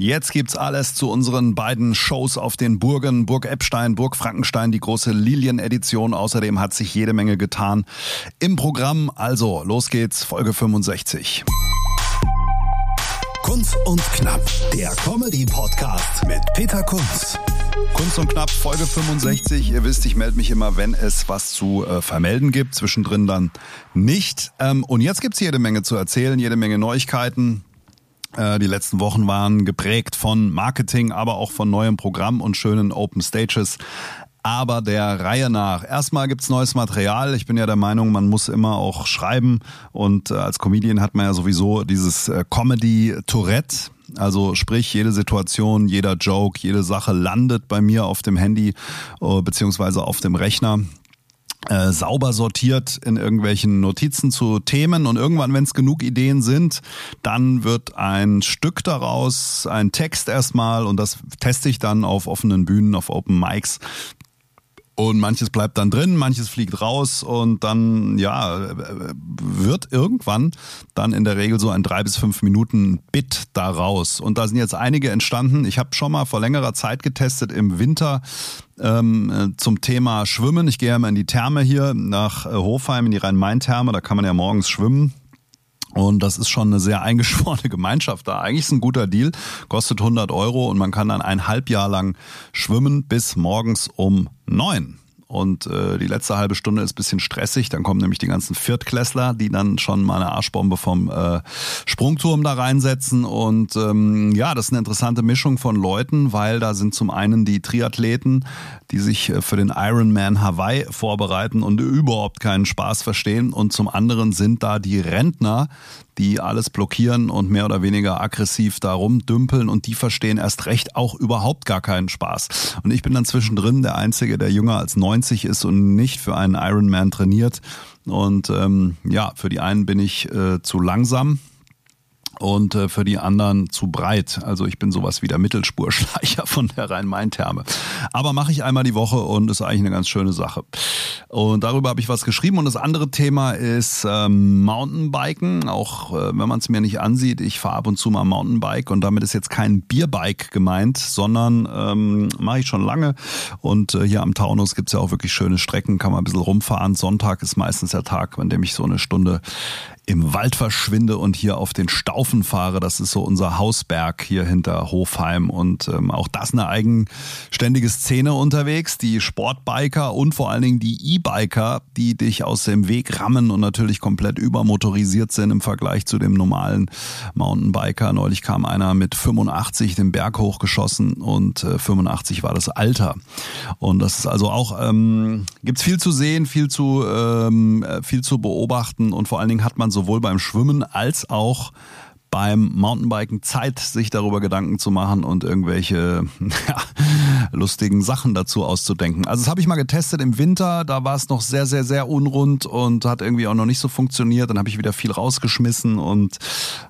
Jetzt gibt's alles zu unseren beiden Shows auf den Burgen, Burg Eppstein, Burg Frankenstein, die große Lilien-Edition. Außerdem hat sich jede Menge getan im Programm. Also, los geht's, Folge 65. Kunst und Knapp, der Comedy-Podcast mit Peter Kunz. Kunst und Knapp, Folge 65. Ihr wisst, ich melde mich immer, wenn es was zu äh, vermelden gibt, zwischendrin dann nicht. Ähm, und jetzt gibt's jede Menge zu erzählen, jede Menge Neuigkeiten. Äh, die letzten Wochen waren geprägt von Marketing, aber auch von neuem Programm und schönen Open Stages. Aber der Reihe nach. Erstmal gibt's neues Material. Ich bin ja der Meinung, man muss immer auch schreiben. Und äh, als Comedian hat man ja sowieso dieses äh, Comedy-Tourette. Also sprich, jede Situation, jeder Joke, jede Sache landet bei mir auf dem Handy beziehungsweise auf dem Rechner äh, sauber sortiert in irgendwelchen Notizen zu Themen. Und irgendwann, wenn es genug Ideen sind, dann wird ein Stück daraus, ein Text erstmal. Und das teste ich dann auf offenen Bühnen, auf Open Mics und manches bleibt dann drin, manches fliegt raus und dann, ja, wird irgendwann dann in der Regel so ein drei bis fünf Minuten Bit daraus. Und da sind jetzt einige entstanden. Ich habe schon mal vor längerer Zeit getestet im Winter ähm, zum Thema Schwimmen. Ich gehe ja mal in die Therme hier nach äh, Hofheim, in die Rhein-Main-Therme. Da kann man ja morgens schwimmen. Und das ist schon eine sehr eingeschworene Gemeinschaft da. Eigentlich ist ein guter Deal, kostet 100 Euro und man kann dann ein Halbjahr lang schwimmen bis morgens um neun. Und äh, die letzte halbe Stunde ist bisschen stressig. Dann kommen nämlich die ganzen Viertklässler, die dann schon mal eine Arschbombe vom äh, Sprungturm da reinsetzen. Und ähm, ja, das ist eine interessante Mischung von Leuten, weil da sind zum einen die Triathleten, die sich äh, für den Ironman Hawaii vorbereiten und überhaupt keinen Spaß verstehen. Und zum anderen sind da die Rentner, die alles blockieren und mehr oder weniger aggressiv da rumdümpeln und die verstehen erst recht auch überhaupt gar keinen Spaß. Und ich bin dann zwischendrin der Einzige, der jünger als 90 ist und nicht für einen Ironman trainiert. Und ähm, ja, für die einen bin ich äh, zu langsam, und äh, für die anderen zu breit. Also ich bin sowas wie der Mittelspurschleicher von der Rhein-Main-Therme. Aber mache ich einmal die Woche und ist eigentlich eine ganz schöne Sache. Und darüber habe ich was geschrieben. Und das andere Thema ist ähm, Mountainbiken. Auch äh, wenn man es mir nicht ansieht, ich fahre ab und zu mal Mountainbike und damit ist jetzt kein Bierbike gemeint, sondern ähm, mache ich schon lange. Und äh, hier am Taunus gibt's ja auch wirklich schöne Strecken, kann man ein bisschen rumfahren. Sonntag ist meistens der Tag, an dem ich so eine Stunde im Wald verschwinde und hier auf den Staufen fahre. Das ist so unser Hausberg hier hinter Hofheim und ähm, auch das eine eigenständige Szene unterwegs. Die Sportbiker und vor allen Dingen die E-Biker, die dich aus dem Weg rammen und natürlich komplett übermotorisiert sind im Vergleich zu dem normalen Mountainbiker. Neulich kam einer mit 85 den Berg hochgeschossen und äh, 85 war das Alter. Und das ist also auch, ähm, gibt's viel zu sehen, viel zu, ähm, äh, viel zu beobachten und vor allen Dingen hat man so sowohl beim Schwimmen als auch beim Mountainbiken Zeit, sich darüber Gedanken zu machen und irgendwelche ja, lustigen Sachen dazu auszudenken. Also das habe ich mal getestet im Winter, da war es noch sehr, sehr, sehr unrund und hat irgendwie auch noch nicht so funktioniert. Dann habe ich wieder viel rausgeschmissen und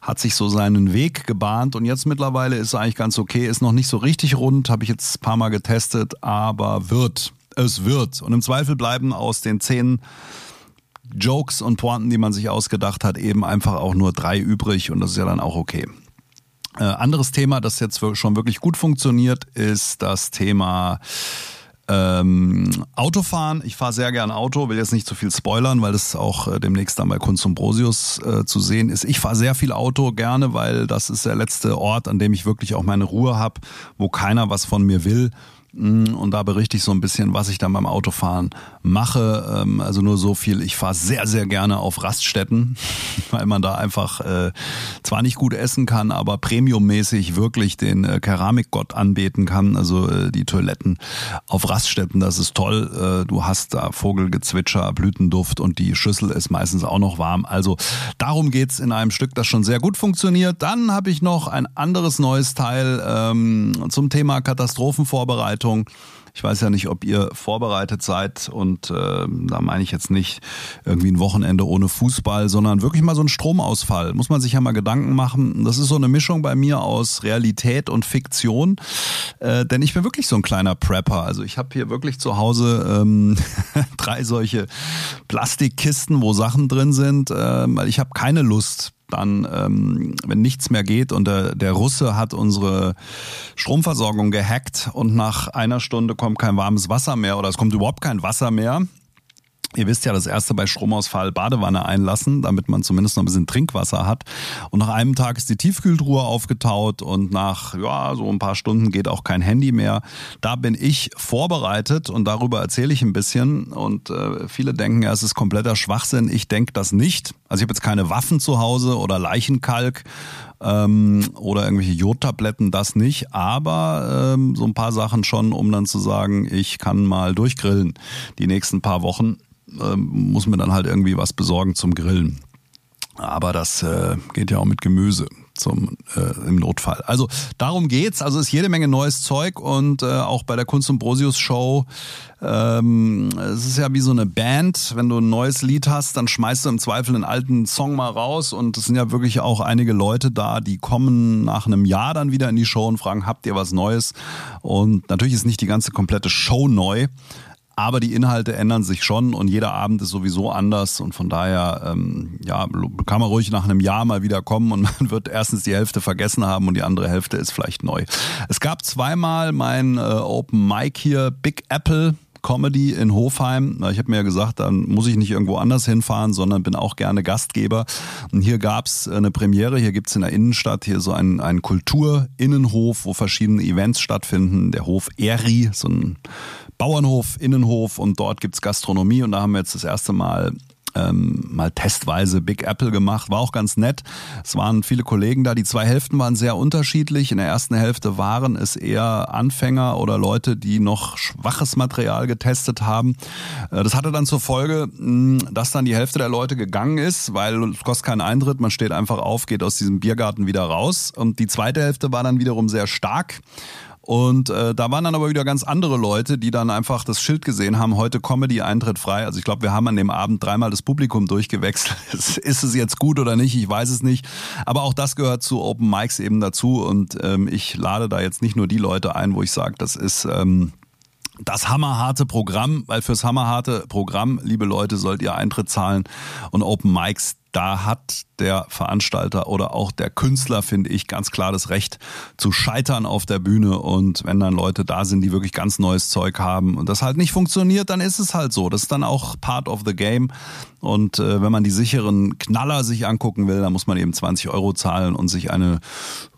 hat sich so seinen Weg gebahnt. Und jetzt mittlerweile ist es eigentlich ganz okay, ist noch nicht so richtig rund, habe ich jetzt ein paar Mal getestet, aber wird. Es wird. Und im Zweifel bleiben aus den zehn Jokes und Pointen, die man sich ausgedacht hat, eben einfach auch nur drei übrig und das ist ja dann auch okay. Äh, anderes Thema, das jetzt schon wirklich gut funktioniert, ist das Thema ähm, Autofahren. Ich fahre sehr gern Auto, will jetzt nicht zu viel spoilern, weil das auch äh, demnächst dann bei Kunst und Brosius äh, zu sehen ist. Ich fahre sehr viel Auto gerne, weil das ist der letzte Ort, an dem ich wirklich auch meine Ruhe habe, wo keiner was von mir will und da berichte ich so ein bisschen, was ich dann beim Autofahren mache. Ähm, also nur so viel, ich fahre sehr, sehr gerne auf Raststätten, weil man da einfach äh, zwar nicht gut essen kann, aber premiummäßig wirklich den äh, Keramikgott anbeten kann. Also äh, die Toiletten auf Raststätten, das ist toll. Äh, du hast da Vogelgezwitscher, Blütenduft und die Schüssel ist meistens auch noch warm. Also darum geht's in einem Stück, das schon sehr gut funktioniert. Dann habe ich noch ein anderes neues Teil ähm, zum Thema Katastrophenvorbereitung. Vorbereitung. Ich weiß ja nicht, ob ihr vorbereitet seid und äh, da meine ich jetzt nicht irgendwie ein Wochenende ohne Fußball, sondern wirklich mal so ein Stromausfall. Muss man sich ja mal Gedanken machen. Das ist so eine Mischung bei mir aus Realität und Fiktion, äh, denn ich bin wirklich so ein kleiner Prepper. Also ich habe hier wirklich zu Hause ähm, drei solche Plastikkisten, wo Sachen drin sind, äh, weil ich habe keine Lust dann, ähm, wenn nichts mehr geht und der, der Russe hat unsere Stromversorgung gehackt und nach einer Stunde kommt kein warmes Wasser mehr oder es kommt überhaupt kein Wasser mehr, Ihr wisst ja, das erste bei Stromausfall Badewanne einlassen, damit man zumindest noch ein bisschen Trinkwasser hat. Und nach einem Tag ist die Tiefkühltruhe aufgetaut und nach ja, so ein paar Stunden geht auch kein Handy mehr. Da bin ich vorbereitet und darüber erzähle ich ein bisschen. Und äh, viele denken ja, es ist kompletter Schwachsinn. Ich denke das nicht. Also ich habe jetzt keine Waffen zu Hause oder Leichenkalk ähm, oder irgendwelche Jodtabletten, das nicht, aber ähm, so ein paar Sachen schon, um dann zu sagen, ich kann mal durchgrillen. Die nächsten paar Wochen ähm, muss mir dann halt irgendwie was besorgen zum Grillen. Aber das äh, geht ja auch mit Gemüse zum äh, im Notfall. Also darum geht's. Also ist jede Menge neues Zeug und äh, auch bei der Kunst und Brosius Show. Ähm, es ist ja wie so eine Band. Wenn du ein neues Lied hast, dann schmeißt du im Zweifel einen alten Song mal raus und es sind ja wirklich auch einige Leute da, die kommen nach einem Jahr dann wieder in die Show und fragen, habt ihr was Neues? Und natürlich ist nicht die ganze komplette Show neu. Aber die Inhalte ändern sich schon und jeder Abend ist sowieso anders und von daher ähm, ja, kann man ruhig nach einem Jahr mal wieder kommen und man wird erstens die Hälfte vergessen haben und die andere Hälfte ist vielleicht neu. Es gab zweimal mein äh, Open Mic hier, Big Apple. Comedy in Hofheim. Ich habe mir ja gesagt, dann muss ich nicht irgendwo anders hinfahren, sondern bin auch gerne Gastgeber. Und hier gab's eine Premiere, hier gibt's in der Innenstadt hier so einen, einen Kulturinnenhof, wo verschiedene Events stattfinden. Der Hof Eri, so ein Bauernhof, Innenhof und dort gibt's Gastronomie und da haben wir jetzt das erste Mal ähm, mal testweise Big Apple gemacht. War auch ganz nett. Es waren viele Kollegen da. Die zwei Hälften waren sehr unterschiedlich. In der ersten Hälfte waren es eher Anfänger oder Leute, die noch schwaches Material getestet haben. Äh, das hatte dann zur Folge, dass dann die Hälfte der Leute gegangen ist, weil es kostet keinen Eintritt. Man steht einfach auf, geht aus diesem Biergarten wieder raus. Und die zweite Hälfte war dann wiederum sehr stark und äh, da waren dann aber wieder ganz andere Leute, die dann einfach das Schild gesehen haben, heute Comedy Eintritt frei. Also ich glaube, wir haben an dem Abend dreimal das Publikum durchgewechselt. Ist es jetzt gut oder nicht? Ich weiß es nicht. Aber auch das gehört zu Open Mics eben dazu. Und ähm, ich lade da jetzt nicht nur die Leute ein, wo ich sage, das ist ähm, das hammerharte Programm, weil fürs hammerharte Programm, liebe Leute, sollt ihr Eintritt zahlen und Open Mics, da hat der Veranstalter oder auch der Künstler, finde ich, ganz klar das Recht zu scheitern auf der Bühne. Und wenn dann Leute da sind, die wirklich ganz neues Zeug haben und das halt nicht funktioniert, dann ist es halt so. Das ist dann auch part of the game. Und äh, wenn man die sicheren Knaller sich angucken will, dann muss man eben 20 Euro zahlen und sich eine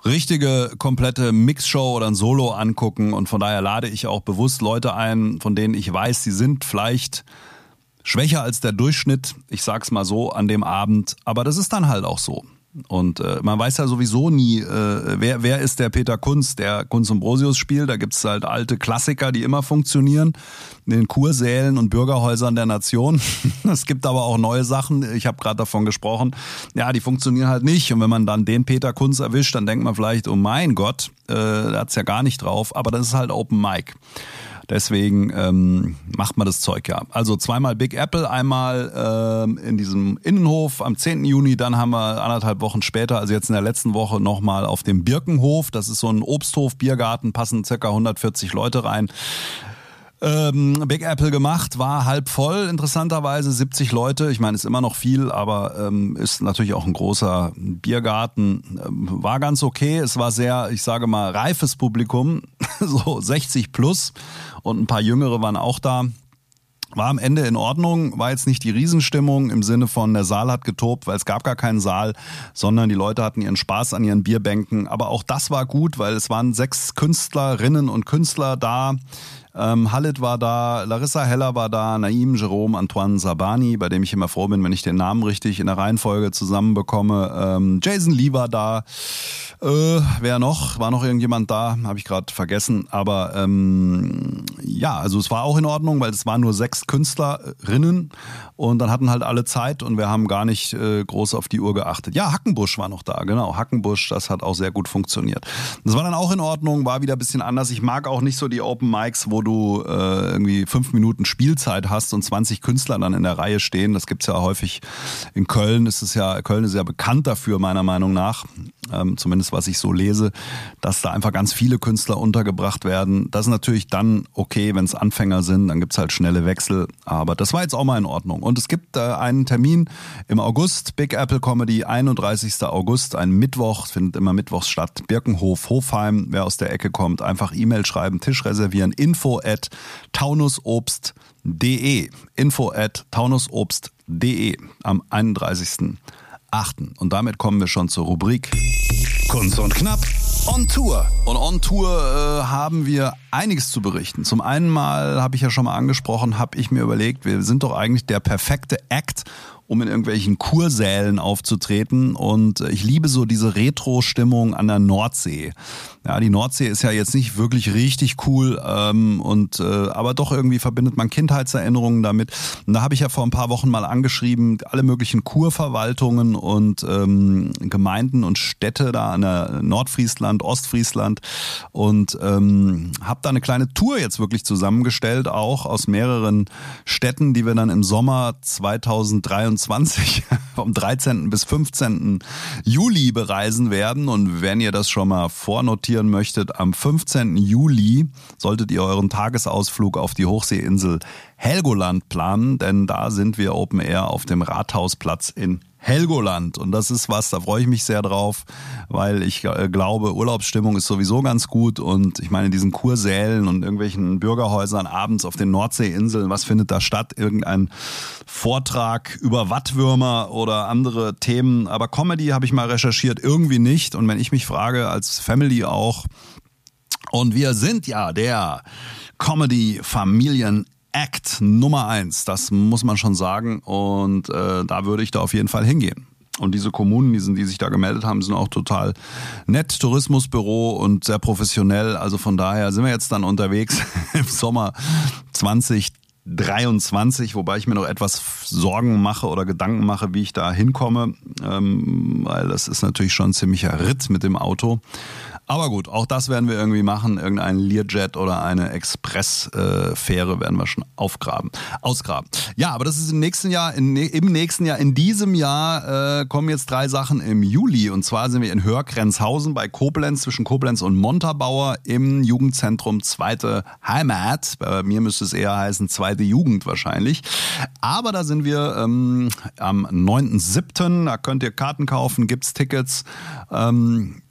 richtige, komplette Mixshow oder ein Solo angucken. Und von daher lade ich auch bewusst Leute ein, von denen ich weiß, sie sind vielleicht schwächer als der Durchschnitt, ich sag's mal so, an dem Abend. Aber das ist dann halt auch so. Und äh, man weiß ja sowieso nie, äh, wer, wer ist der Peter Kunz, der Kunz und Brosius spielt. Da gibt's halt alte Klassiker, die immer funktionieren, in den Kursälen und Bürgerhäusern der Nation. es gibt aber auch neue Sachen, ich habe gerade davon gesprochen, ja, die funktionieren halt nicht. Und wenn man dann den Peter Kunz erwischt, dann denkt man vielleicht, oh mein Gott, äh, der hat's ja gar nicht drauf. Aber das ist halt Open Mic. Deswegen ähm, macht man das Zeug ja. Also zweimal Big Apple, einmal ähm, in diesem Innenhof am 10. Juni, dann haben wir anderthalb Wochen später, also jetzt in der letzten Woche nochmal auf dem Birkenhof. Das ist so ein Obsthof, Biergarten, passen circa 140 Leute rein ähm, Big Apple gemacht, war halb voll, interessanterweise 70 Leute. Ich meine, ist immer noch viel, aber ähm, ist natürlich auch ein großer Biergarten. Ähm, war ganz okay. Es war sehr, ich sage mal, reifes Publikum, so 60 plus und ein paar Jüngere waren auch da. War am Ende in Ordnung, war jetzt nicht die Riesenstimmung im Sinne von der Saal hat getobt, weil es gab gar keinen Saal, sondern die Leute hatten ihren Spaß an ihren Bierbänken. Aber auch das war gut, weil es waren sechs Künstlerinnen und Künstler da, ähm, Halit war da, Larissa Heller war da, Naim, Jerome, Antoine Sabani, bei dem ich immer froh bin, wenn ich den Namen richtig in der Reihenfolge zusammenbekomme. Ähm, Jason Lee war da. Äh, wer noch? War noch irgendjemand da? Habe ich gerade vergessen. Aber ähm, ja, also es war auch in Ordnung, weil es waren nur sechs Künstlerinnen und dann hatten halt alle Zeit und wir haben gar nicht äh, groß auf die Uhr geachtet. Ja, Hackenbusch war noch da, genau. Hackenbusch, das hat auch sehr gut funktioniert. Das war dann auch in Ordnung, war wieder ein bisschen anders. Ich mag auch nicht so die Open Mics, wo du äh, irgendwie fünf Minuten Spielzeit hast und 20 Künstler dann in der Reihe stehen. Das gibt's ja häufig in Köln. Ist es ja, Köln ist ja bekannt dafür, meiner Meinung nach, ähm, zumindest was ich so lese, dass da einfach ganz viele Künstler untergebracht werden. Das ist natürlich dann okay, wenn es Anfänger sind, dann gibt's halt schnelle Wechsel. Aber das war jetzt auch mal in Ordnung. Und es gibt äh, einen Termin im August, Big Apple Comedy, 31. August, ein Mittwoch, findet immer mittwochs statt, Birkenhof, Hofheim. Wer aus der Ecke kommt, einfach E-Mail schreiben, Tisch reservieren, info at taunusobst.de. Info at taunusobst.de am 31.8. Und damit kommen wir schon zur Rubrik Kunst und Knapp on Tour. Und on Tour äh, haben wir einiges zu berichten. Zum einen mal, habe ich ja schon mal angesprochen, habe ich mir überlegt, wir sind doch eigentlich der perfekte Act, um in irgendwelchen Kursälen aufzutreten. Und ich liebe so diese Retro-Stimmung an der Nordsee. Ja, die Nordsee ist ja jetzt nicht wirklich richtig cool, ähm, und äh, aber doch irgendwie verbindet man Kindheitserinnerungen damit. Und da habe ich ja vor ein paar Wochen mal angeschrieben, alle möglichen Kurverwaltungen und ähm, Gemeinden und Städte da an der Nordfriesland, Ostfriesland und ähm, habe da eine kleine Tour jetzt wirklich zusammengestellt, auch aus mehreren Städten, die wir dann im Sommer 2023 vom 13. bis 15. Juli bereisen werden. Und wenn ihr das schon mal vornotieren möchtet, am 15. Juli solltet ihr euren Tagesausflug auf die Hochseeinsel Helgoland planen, denn da sind wir Open Air auf dem Rathausplatz in Helgoland. Und das ist was, da freue ich mich sehr drauf, weil ich äh, glaube, Urlaubsstimmung ist sowieso ganz gut. Und ich meine, in diesen Kursälen und irgendwelchen Bürgerhäusern abends auf den Nordseeinseln, was findet da statt? Irgendein Vortrag über Wattwürmer oder andere Themen. Aber Comedy habe ich mal recherchiert, irgendwie nicht. Und wenn ich mich frage, als Family auch, und wir sind ja der Comedy Familien Act Nummer eins. Das muss man schon sagen. Und äh, da würde ich da auf jeden Fall hingehen. Und diese Kommunen, die, sind, die sich da gemeldet haben, sind auch total nett. Tourismusbüro und sehr professionell. Also von daher sind wir jetzt dann unterwegs im Sommer 2023, wobei ich mir noch etwas Sorgen mache oder Gedanken mache, wie ich da hinkomme, ähm, weil das ist natürlich schon ein ziemlicher Ritt mit dem Auto. Aber gut, auch das werden wir irgendwie machen. Irgendein Learjet oder eine Expressfähre werden wir schon aufgraben, ausgraben. Ja, aber das ist im nächsten Jahr, in, im nächsten Jahr, in diesem Jahr äh, kommen jetzt drei Sachen im Juli. Und zwar sind wir in Hörgrenzhausen bei Koblenz, zwischen Koblenz und Montabaur im Jugendzentrum Zweite Heimat. Bei mir müsste es eher heißen Zweite Jugend wahrscheinlich. Aber da sind wir ähm, am 9.7. Da könnt ihr Karten kaufen, gibt's Tickets. Ähm,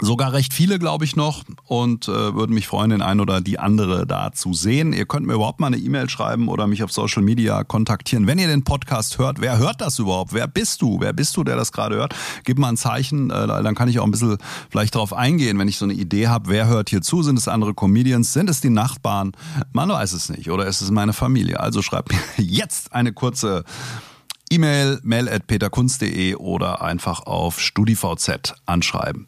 Sogar recht viele, glaube ich, noch und äh, würde mich freuen, den einen oder die andere da zu sehen. Ihr könnt mir überhaupt mal eine E-Mail schreiben oder mich auf Social Media kontaktieren. Wenn ihr den Podcast hört, wer hört das überhaupt? Wer bist du? Wer bist du, der das gerade hört? Gib mal ein Zeichen, äh, dann kann ich auch ein bisschen vielleicht darauf eingehen, wenn ich so eine Idee habe, wer hört hier zu? Sind es andere Comedians? Sind es die Nachbarn? Man weiß es nicht. Oder ist es meine Familie? Also schreibt mir jetzt eine kurze E-Mail, mail at peterkunst.de oder einfach auf StudiVZ anschreiben.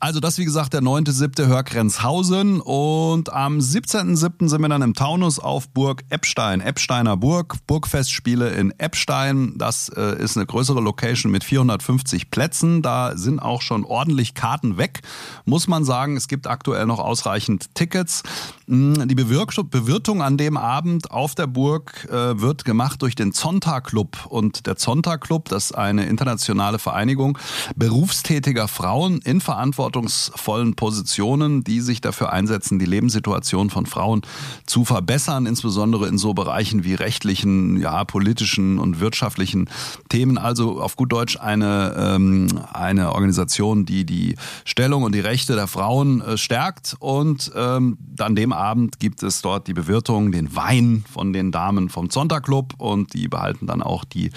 Also das, wie gesagt, der 9.7. Hörgrenzhausen und am 17.7. sind wir dann im Taunus auf Burg Eppstein, Eppsteiner Burg, Burgfestspiele in Eppstein. Das äh, ist eine größere Location mit 450 Plätzen. Da sind auch schon ordentlich Karten weg, muss man sagen. Es gibt aktuell noch ausreichend Tickets. Hm, die Bewirtung an dem Abend auf der Burg äh, wird gemacht durch den Zonta Club und der Zonta Club, das ist eine internationale Vereinigung berufstätiger Frauen in verantwortungsvollen Positionen, die sich dafür einsetzen, die Lebenssituation von Frauen zu verbessern, insbesondere in so Bereichen wie rechtlichen, ja, politischen und wirtschaftlichen Themen. Also auf gut Deutsch eine, ähm, eine Organisation, die die Stellung und die Rechte der Frauen äh, stärkt. Und ähm, an dem Abend gibt es dort die Bewirtung, den Wein von den Damen vom Zonta Club und die behalten dann auch die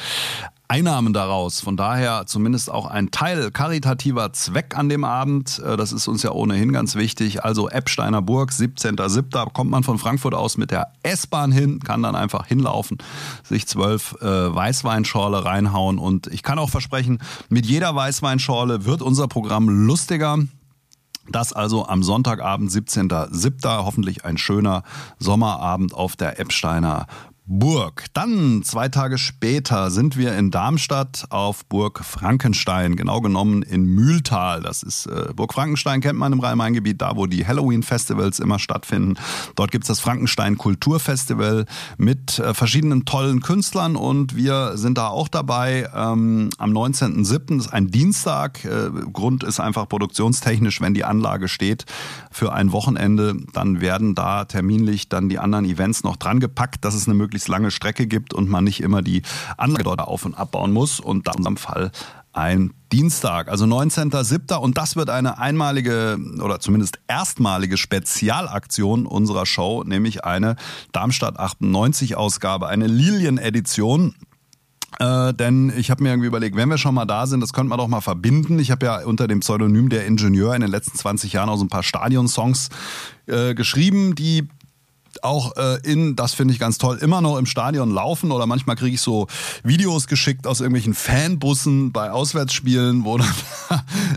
Einnahmen daraus. Von daher zumindest auch ein Teil karitativer Zweck an dem Abend. Äh, das ist uns ja ohnehin ganz wichtig. Also Eppsteiner Burg, 17.07. kommt man von Frankfurt aus mit der S-Bahn hin, kann dann einfach hinlaufen, sich zwölf äh, Weißweinschorle reinhauen. Und ich kann auch versprechen, mit jeder Weißweinschorle wird unser Programm lustiger. Das also am Sonntagabend, 17.07. Hoffentlich ein schöner Sommerabend auf der Eppsteiner Burg. Dann zwei Tage später sind wir in Darmstadt auf Burg Frankenstein, genau genommen in Mühltal. Das ist äh, Burg Frankenstein, kennt man im Rhein-Main-Gebiet, da wo die Halloween-Festivals immer stattfinden. Dort gibt's das Frankenstein Kulturfestival mit äh, verschiedenen tollen Künstlern und wir sind da auch dabei ähm, am 19.07. Das ist ein Dienstag. Äh, Grund ist einfach produktionstechnisch, wenn die Anlage steht für ein Wochenende, dann werden da terminlich dann die anderen Events noch dran gepackt. Das ist eine Möglichkeit möglichst lange Strecke gibt und man nicht immer die Anlage dort auf- und abbauen muss. Und da in unserem Fall ein Dienstag, also 19.07. Und das wird eine einmalige oder zumindest erstmalige Spezialaktion unserer Show, nämlich eine Darmstadt 98 Ausgabe, eine Lilien-Edition. Äh, denn ich habe mir irgendwie überlegt, wenn wir schon mal da sind, das könnte man doch mal verbinden. Ich habe ja unter dem Pseudonym der Ingenieur in den letzten 20 Jahren auch so ein paar Stadionsongs äh, geschrieben, die auch äh, in, das finde ich ganz toll, immer noch im Stadion laufen oder manchmal kriege ich so Videos geschickt aus irgendwelchen Fanbussen bei Auswärtsspielen, wo dann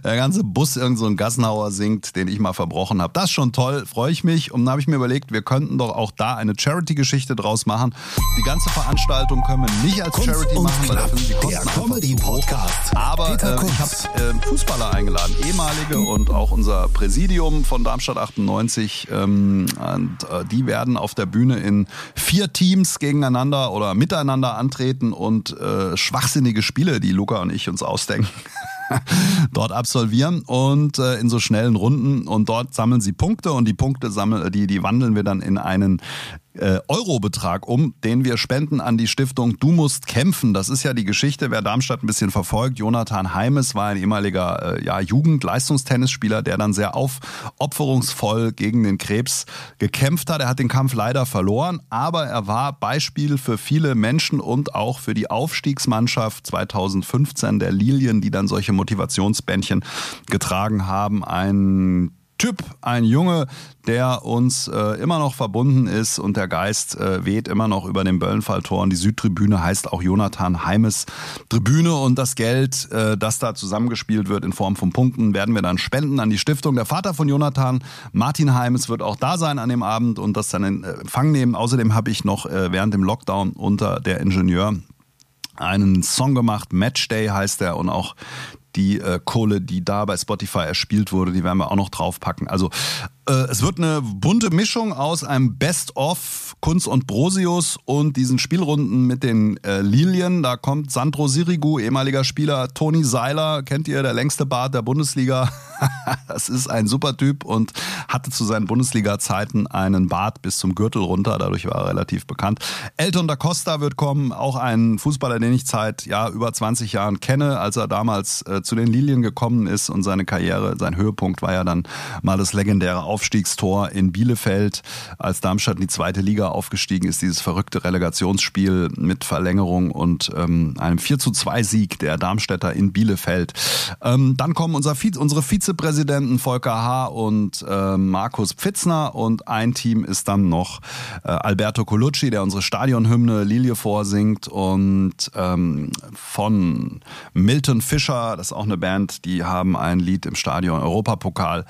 der ganze Bus irgend so ein Gassenhauer singt, den ich mal verbrochen habe. Das ist schon toll, freue ich mich. Und dann habe ich mir überlegt, wir könnten doch auch da eine Charity-Geschichte draus machen. Die ganze Veranstaltung können wir nicht als Kunst Charity machen, weil da sind die Kosten der Comedy. Podcast. Aber äh, ich habe äh, Fußballer eingeladen, ehemalige und auch unser Präsidium von Darmstadt 98. Ähm, und äh, die werden auf der Bühne in vier Teams gegeneinander oder miteinander antreten und äh, schwachsinnige Spiele, die Luca und ich uns ausdenken. dort absolvieren und äh, in so schnellen Runden und dort sammeln sie Punkte und die Punkte sammeln, die, die wandeln wir dann in einen Eurobetrag um, den wir spenden an die Stiftung Du musst kämpfen. Das ist ja die Geschichte, wer Darmstadt ein bisschen verfolgt. Jonathan Heimes war ein ehemaliger äh, ja, Jugend-Leistungstennisspieler, der dann sehr aufopferungsvoll gegen den Krebs gekämpft hat. Er hat den Kampf leider verloren, aber er war Beispiel für viele Menschen und auch für die Aufstiegsmannschaft 2015 der Lilien, die dann solche Motivationsbändchen getragen haben. Ein Typ, ein Junge, der uns äh, immer noch verbunden ist und der Geist äh, weht immer noch über den Böllenfalltor. Und die Südtribüne heißt auch Jonathan Heimes Tribüne und das Geld, äh, das da zusammengespielt wird in Form von Punkten, werden wir dann spenden an die Stiftung. Der Vater von Jonathan, Martin Heimes, wird auch da sein an dem Abend und das dann in Empfang nehmen. Außerdem habe ich noch äh, während dem Lockdown unter der Ingenieur einen Song gemacht, Matchday heißt der und auch die äh, Kohle, die da bei Spotify erspielt wurde, die werden wir auch noch draufpacken. Also es wird eine bunte Mischung aus einem Best-of Kunz und Brosius und diesen Spielrunden mit den äh, Lilien. Da kommt Sandro Sirigu, ehemaliger Spieler, Toni Seiler, kennt ihr, der längste Bart der Bundesliga. das ist ein super Typ und hatte zu seinen Bundesliga-Zeiten einen Bart bis zum Gürtel runter, dadurch war er relativ bekannt. Elton da Costa wird kommen, auch ein Fußballer, den ich seit ja, über 20 Jahren kenne, als er damals äh, zu den Lilien gekommen ist und seine Karriere, sein Höhepunkt war ja dann mal das legendäre Aufstiegstor in Bielefeld, als Darmstadt in die zweite Liga aufgestiegen ist, dieses verrückte Relegationsspiel mit Verlängerung und ähm, einem 4 zu 2 Sieg der Darmstädter in Bielefeld. Ähm, dann kommen unser Vize, unsere Vizepräsidenten Volker H. und äh, Markus Pfitzner und ein Team ist dann noch äh, Alberto Colucci, der unsere Stadionhymne Lilie vorsingt und ähm, von Milton Fischer, das ist auch eine Band, die haben ein Lied im Stadion Europapokal.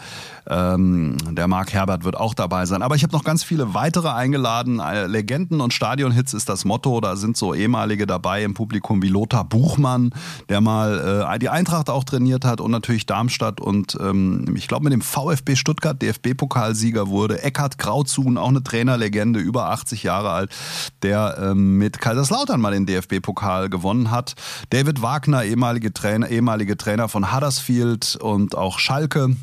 Ähm, der Marc Herbert wird auch dabei sein. Aber ich habe noch ganz viele weitere eingeladen. Äh, Legenden und Stadionhits ist das Motto. Da sind so ehemalige dabei im Publikum wie Lothar Buchmann, der mal äh, die Eintracht auch trainiert hat und natürlich Darmstadt und ähm, ich glaube mit dem VfB Stuttgart DFB-Pokalsieger wurde. Eckhard Krauzun, auch eine Trainerlegende, über 80 Jahre alt, der ähm, mit Kaiserslautern mal den DFB-Pokal gewonnen hat. David Wagner, ehemalige Trainer, ehemalige Trainer von Huddersfield und auch Schalke.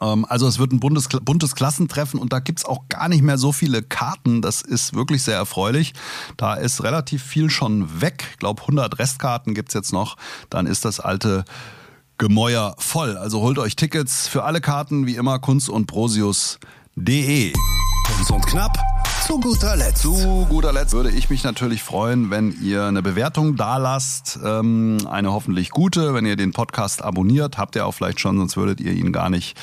Ähm, Also es wird ein buntes, buntes Klassentreffen und da gibt's auch gar nicht mehr so viele Karten. Das ist wirklich sehr erfreulich. Da ist relativ viel schon weg. Ich glaube 100 Restkarten gibt's jetzt noch. Dann ist das alte Gemäuer voll. Also holt euch Tickets für alle Karten wie immer kunst und prosius.de. Kunz und Knapp zu guter Letzt. Zu guter Letzt würde ich mich natürlich freuen, wenn ihr eine Bewertung da lasst, ähm, eine hoffentlich gute, wenn ihr den Podcast abonniert, habt ihr auch vielleicht schon, sonst würdet ihr ihn gar nicht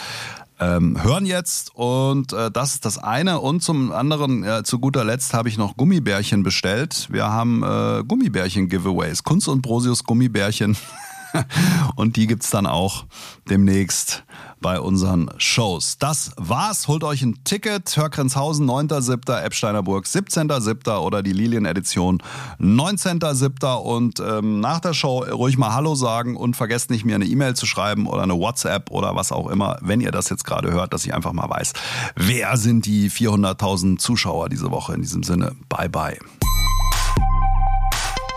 ähm, hören jetzt und äh, das ist das eine und zum anderen äh, zu guter Letzt habe ich noch Gummibärchen bestellt. Wir haben äh, Gummibärchen Giveaways, Kunst und Brosius Gummibärchen. Und die gibt's dann auch demnächst bei unseren Shows. Das war's. Holt euch ein Ticket. Hörgrenzhausen 9.7., Eppsteiner Burg 17.7. oder die Lilien-Edition 19.7. Und ähm, nach der Show ruhig mal Hallo sagen und vergesst nicht, mir eine E-Mail zu schreiben oder eine WhatsApp oder was auch immer, wenn ihr das jetzt gerade hört, dass ich einfach mal weiß, wer sind die 400.000 Zuschauer diese Woche. In diesem Sinne, bye bye.